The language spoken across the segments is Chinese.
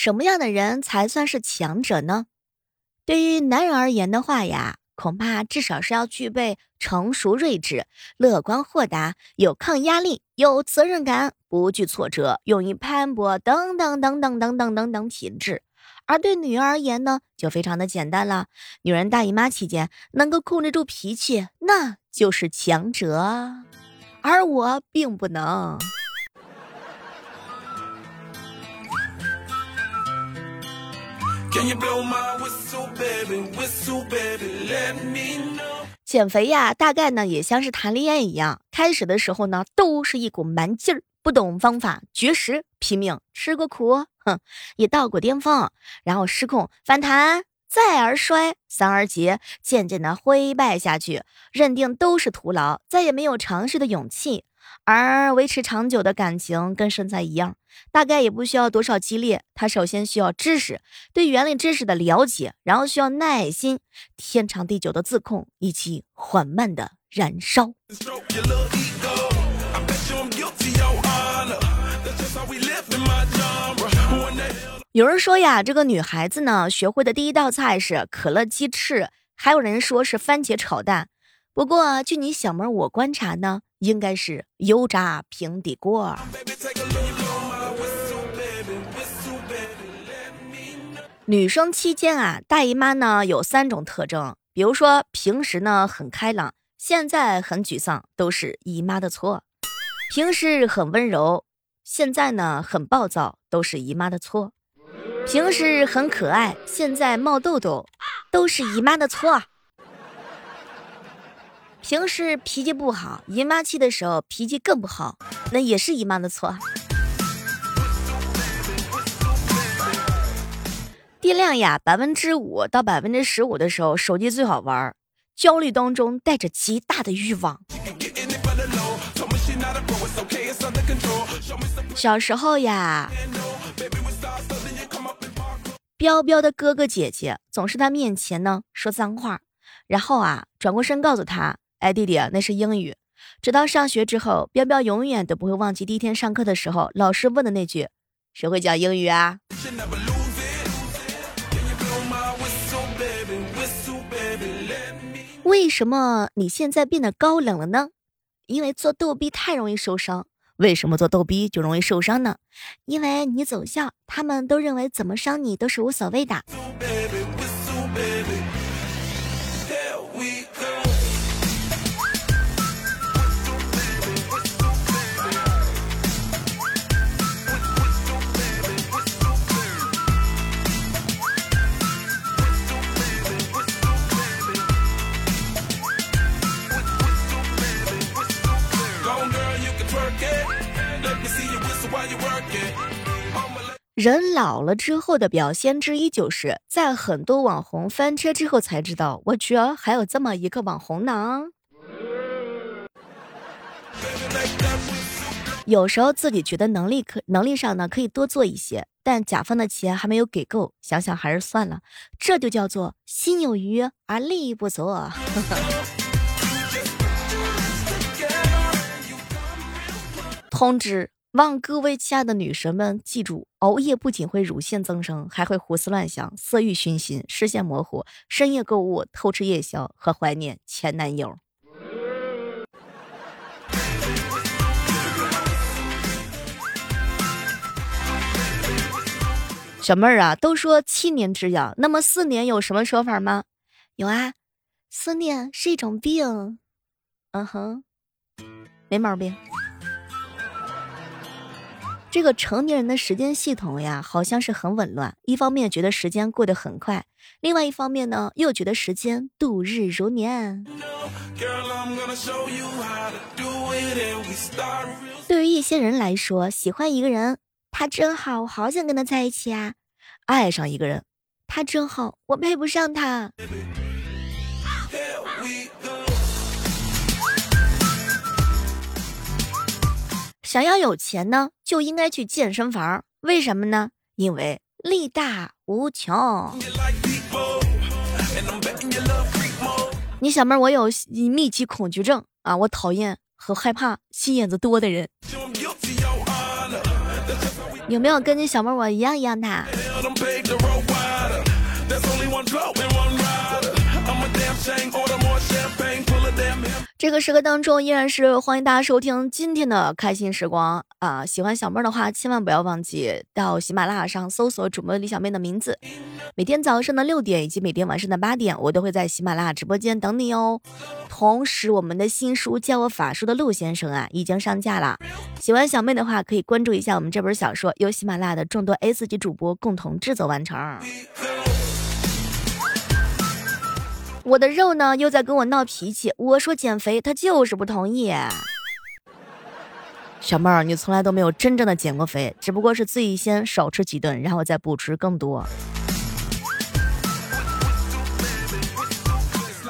什么样的人才算是强者呢？对于男人而言的话呀，恐怕至少是要具备成熟睿智、乐观豁达、有抗压力、有责任感、不惧挫折、勇于攀搏等等等等等等等等品质。而对女人而言呢，就非常的简单了。女人大姨妈期间能够控制住脾气，那就是强者。而我并不能。减肥呀，大概呢也像是谈恋爱一样，开始的时候呢都是一股蛮劲儿，不懂方法，绝食，拼命吃过苦，哼，也到过巅峰，然后失控反弹，再而衰，三而竭，渐渐的灰败下去，认定都是徒劳，再也没有尝试的勇气。而维持长久的感情跟身材一样，大概也不需要多少激烈。它首先需要知识，对原理知识的了解，然后需要耐心、天长地久的自控以及缓慢的燃烧。有人说呀，这个女孩子呢，学会的第一道菜是可乐鸡翅，还有人说是番茄炒蛋。不过，据你小妹我观察呢，应该是油炸平底锅。女生期间啊，大姨妈呢有三种特征，比如说平时呢很开朗，现在很沮丧，都是姨妈的错；平时很温柔，现在呢很暴躁，都是姨妈的错；平时很可爱，现在冒痘痘，都是姨妈的错。平时脾气不好，姨妈期的时候脾气更不好，那也是姨妈的错。电量呀，百分之五到百分之十五的时候，手机最好玩。焦虑当中带着极大的欲望。小时候呀，彪彪的哥哥姐姐总是他面前呢说脏话，然后啊转过身告诉他。哎，弟弟，那是英语。直到上学之后，彪彪永远都不会忘记第一天上课的时候，老师问的那句：“谁会讲英语啊？”为什么你现在变得高冷了呢？因为做逗逼太容易受伤。为什么做逗逼就容易受伤呢？因为你走校，他们都认为怎么伤你都是无所谓的。人老了之后的表现之一，就是在很多网红翻车之后才知道，我居然还有这么一个网红呢。有时候自己觉得能力可能力上呢可以多做一些，但甲方的钱还没有给够，想想还是算了。这就叫做心有余而力不足。通知。望各位亲爱的女神们记住，熬夜不仅会乳腺增生，还会胡思乱想、色欲熏心、视线模糊、深夜购物、偷吃夜宵和怀念前男友。小妹儿啊，都说七年之痒，那么四年有什么说法吗？有啊，思念是一种病。嗯哼，没毛病。这个成年人的时间系统呀，好像是很紊乱。一方面觉得时间过得很快，另外一方面呢，又觉得时间度日如年。对于一些人来说，喜欢一个人，他真好，我好想跟他在一起啊；爱上一个人，他真好，我配不上他。想要有钱呢，就应该去健身房。为什么呢？因为力大无穷。你小妹，我有密集恐惧症啊，我讨厌和害怕心眼子多的人。有没有跟你小妹我一样一样的？这个时刻当中，依然是欢迎大家收听今天的开心时光啊！喜欢小妹的话，千万不要忘记到喜马拉雅上搜索主播李小妹的名字。每天早上的六点以及每天晚上的八点，我都会在喜马拉雅直播间等你哦。同时，我们的新书《教我法术的陆先生》啊，已经上架了。喜欢小妹的话，可以关注一下我们这本小说，由喜马拉雅的众多 S 级主播共同制作完成。我的肉呢，又在跟我闹脾气。我说减肥，他就是不同意。小妹儿，你从来都没有真正的减过肥，只不过是自己先少吃几顿，然后再补吃更多。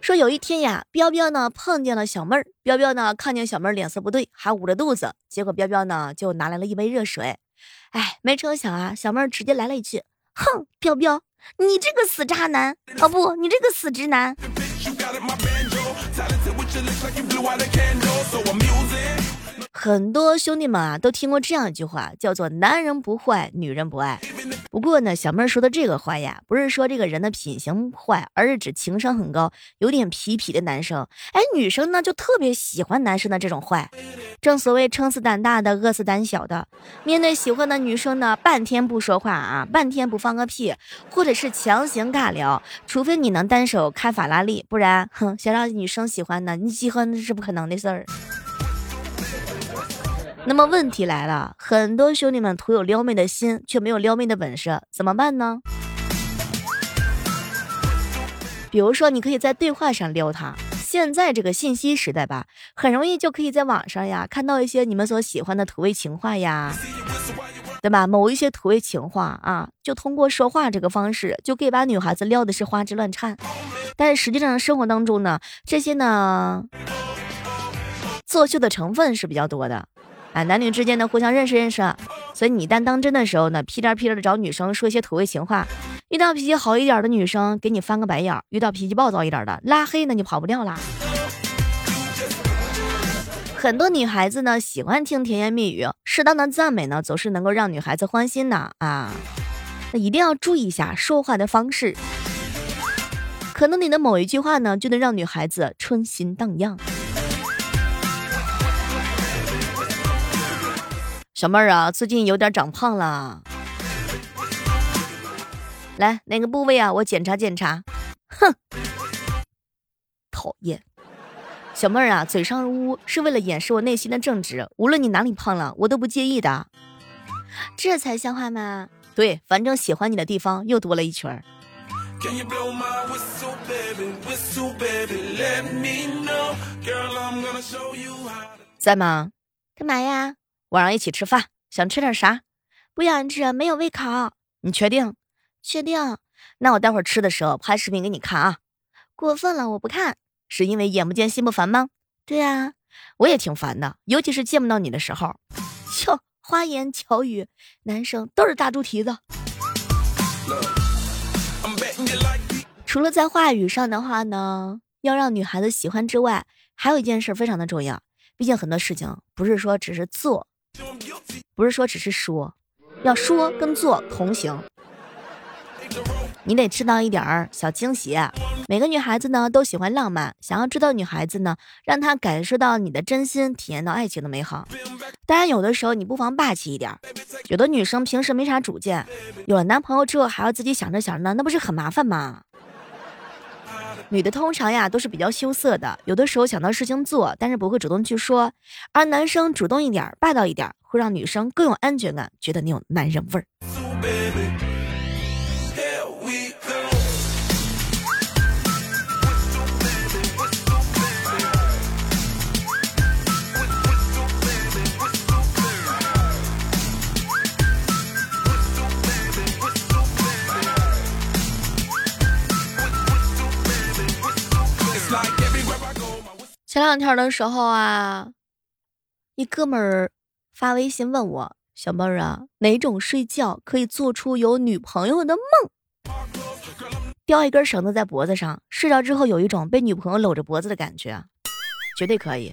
说有一天呀，彪彪呢碰见了小妹儿，彪彪呢看见小妹儿脸色不对，还捂着肚子，结果彪彪呢就拿来了一杯热水。哎，没成想啊，小妹儿直接来了一句：“哼，彪彪。”你这个死渣男哦不，你这个死直男。很多兄弟们啊，都听过这样一句话，叫做“男人不坏，女人不爱”。不过呢，小妹儿说的这个坏呀，不是说这个人的品行坏，而是指情商很高、有点痞痞的男生。哎，女生呢就特别喜欢男生的这种坏。正所谓撑死胆大的，饿死胆小的。面对喜欢的女生呢，半天不说话啊，半天不放个屁，或者是强行尬聊，除非你能单手开法拉利，不然，哼，想让女生喜欢呢，你喜欢那是不可能的事儿。那么问题来了，很多兄弟们徒有撩妹的心，却没有撩妹的本事，怎么办呢？比如说，你可以在对话上撩他。现在这个信息时代吧，很容易就可以在网上呀看到一些你们所喜欢的土味情话呀，对吧？某一些土味情话啊，就通过说话这个方式，就可以把女孩子撩的是花枝乱颤。但是实际上生活当中呢，这些呢，作秀的成分是比较多的。啊，男女之间呢互相认识认识，所以你一旦当真的时候呢，屁颠屁颠的找女生说一些土味情话。遇到脾气好一点的女生，给你翻个白眼；遇到脾气暴躁一点的，拉黑，那你跑不掉啦。很多女孩子呢喜欢听甜言蜜语，适当的赞美呢总是能够让女孩子欢心的啊。那一定要注意一下说话的方式，可能你的某一句话呢就能让女孩子春心荡漾。小妹儿啊，最近有点长胖了。来，哪个部位啊？我检查检查。哼，讨厌。小妹儿啊，嘴上污是为了掩饰我内心的正直。无论你哪里胖了，我都不介意的。这才像话吗？对，反正喜欢你的地方又多了一圈。在吗？干嘛呀？晚上一起吃饭，想吃点啥？不想吃，没有胃口。你确定？确定。那我待会儿吃的时候拍视频给你看啊。过分了，我不看。是因为眼不见心不烦吗？对呀，我也挺烦的，尤其是见不到你的时候。哟，花言巧语，男生都是大猪蹄子。除了在话语上的话呢，要让女孩子喜欢之外，还有一件事非常的重要。毕竟很多事情不是说只是做。不是说只是说，要说跟做同行。你得制造一点儿小惊喜。每个女孩子呢都喜欢浪漫，想要知道女孩子呢，让她感受到你的真心，体验到爱情的美好。当然，有的时候你不妨霸气一点。有的女生平时没啥主见，有了男朋友之后还要自己想着想着呢，那不是很麻烦吗？女的通常呀都是比较羞涩的，有的时候想到事情做，但是不会主动去说。而男生主动一点，霸道一点，会让女生更有安全感，觉得你有男人味儿。两天的时候啊，一哥们儿发微信问我：“小妹儿啊，哪种睡觉可以做出有女朋友的梦？吊一根绳子在脖子上，睡着之后有一种被女朋友搂着脖子的感觉，绝对可以。”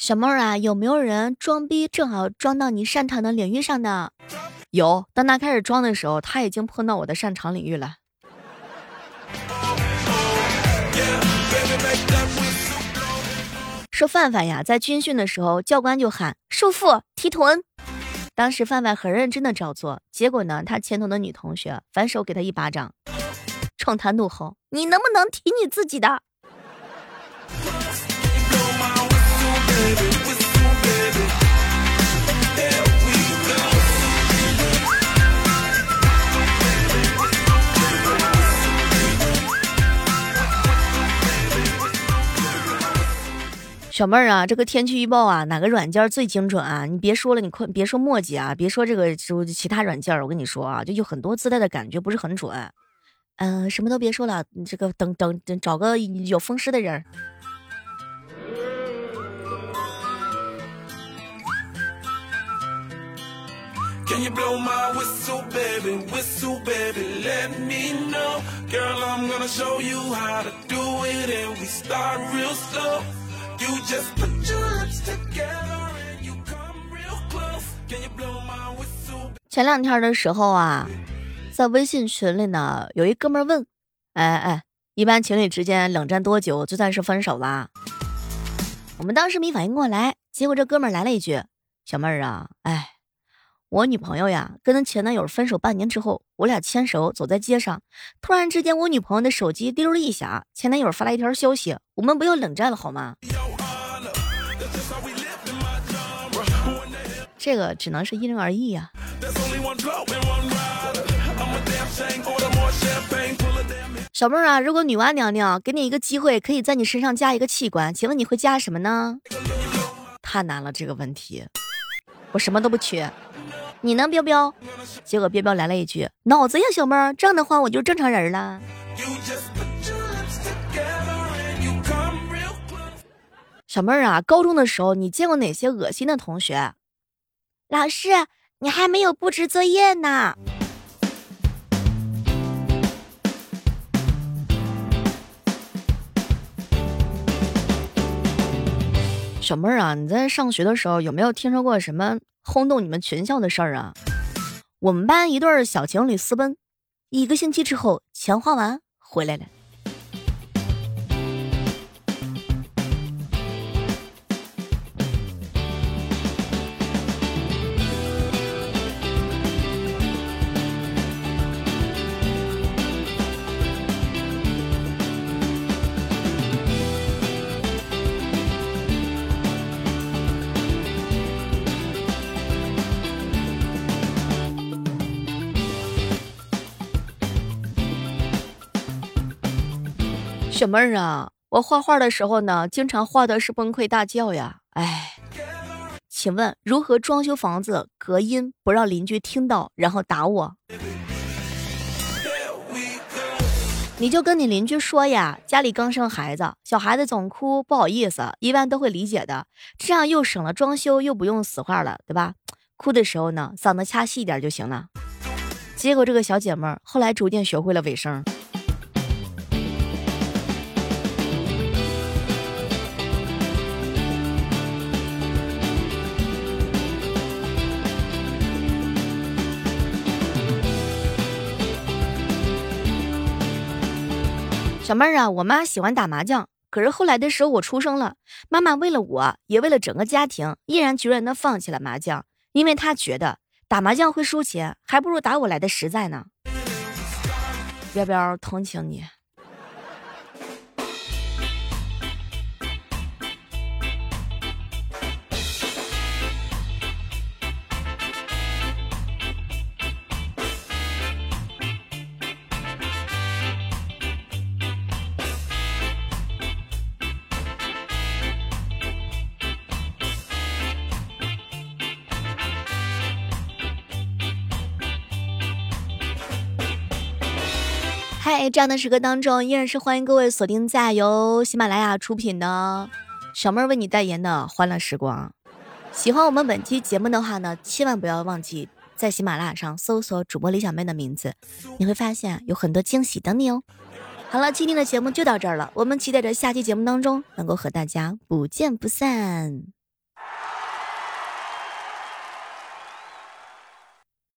小妹儿啊，有没有人装逼正好装到你擅长的领域上呢？有，当他开始装的时候，他已经碰到我的擅长领域了。说范范呀，在军训的时候，教官就喊束缚提臀，当时范范很认真的照做，结果呢，他前头的女同学反手给他一巴掌，冲他怒吼：“你能不能提你自己的？”小妹儿啊，这个天气预报啊，哪个软件最精准啊？你别说了，你快别说墨迹啊，别说这个就其他软件，我跟你说啊，就有很多自带的感觉不是很准。嗯，什么都别说了，你这个等等等，找个有风湿的人。Can you blow my whistle baby? Whistle baby let me know. Girl i'm gonna show you how to do it and we start real slow. You just put your lips together and you come real close. Can you blow my whistle baby? 前两天的时候啊在微信群里呢有一哥们问哎哎一般情侣之间冷战多久就算是分手啦。我们当时没反应过来结果这哥们来了一句小妹儿啊哎我女朋友呀，跟她前男友分手半年之后，我俩牵手走在街上，突然之间，我女朋友的手机叮了一下，前男友发来一条消息：“我们不要冷战了，好吗？”这个只能是因人而异呀。小妹儿啊，如果女娲娘娘给你一个机会，可以在你身上加一个器官，请问你会加什么呢？太难了，这个问题，我什么都不缺。你呢，彪彪？结果彪彪来了一句：“脑子呀，小妹儿，这样的话我就正常人了。”小妹儿啊，高中的时候你见过哪些恶心的同学？老师，你还没有布置作业呢。小妹儿啊，你在上学的时候有没有听说过什么？轰动你们全校的事儿啊！我们班一对小情侣私奔，一个星期之后钱花完回来了。小妹儿啊，我画画的时候呢，经常画的是崩溃大叫呀。哎，请问如何装修房子隔音不让邻居听到，然后打我？你就跟你邻居说呀，家里刚生孩子，小孩子总哭，不好意思，一般都会理解的，这样又省了装修，又不用死话了，对吧？哭的时候呢，嗓子掐细一点就行了。结果这个小姐妹儿后来逐渐学会了尾声。小妹儿啊，我妈喜欢打麻将，可是后来的时候我出生了，妈妈为了我也为了整个家庭，毅然决然的放弃了麻将，因为她觉得打麻将会输钱，还不如打我来的实在呢。要不要同情你？嗨，这样的时刻当中，依然是欢迎各位锁定在由喜马拉雅出品的小妹为你代言的欢乐时光。喜欢我们本期节目的话呢，千万不要忘记在喜马拉雅上搜索主播李小妹的名字，你会发现有很多惊喜等你哦。好了，今天的节目就到这儿了，我们期待着下期节目当中能够和大家不见不散。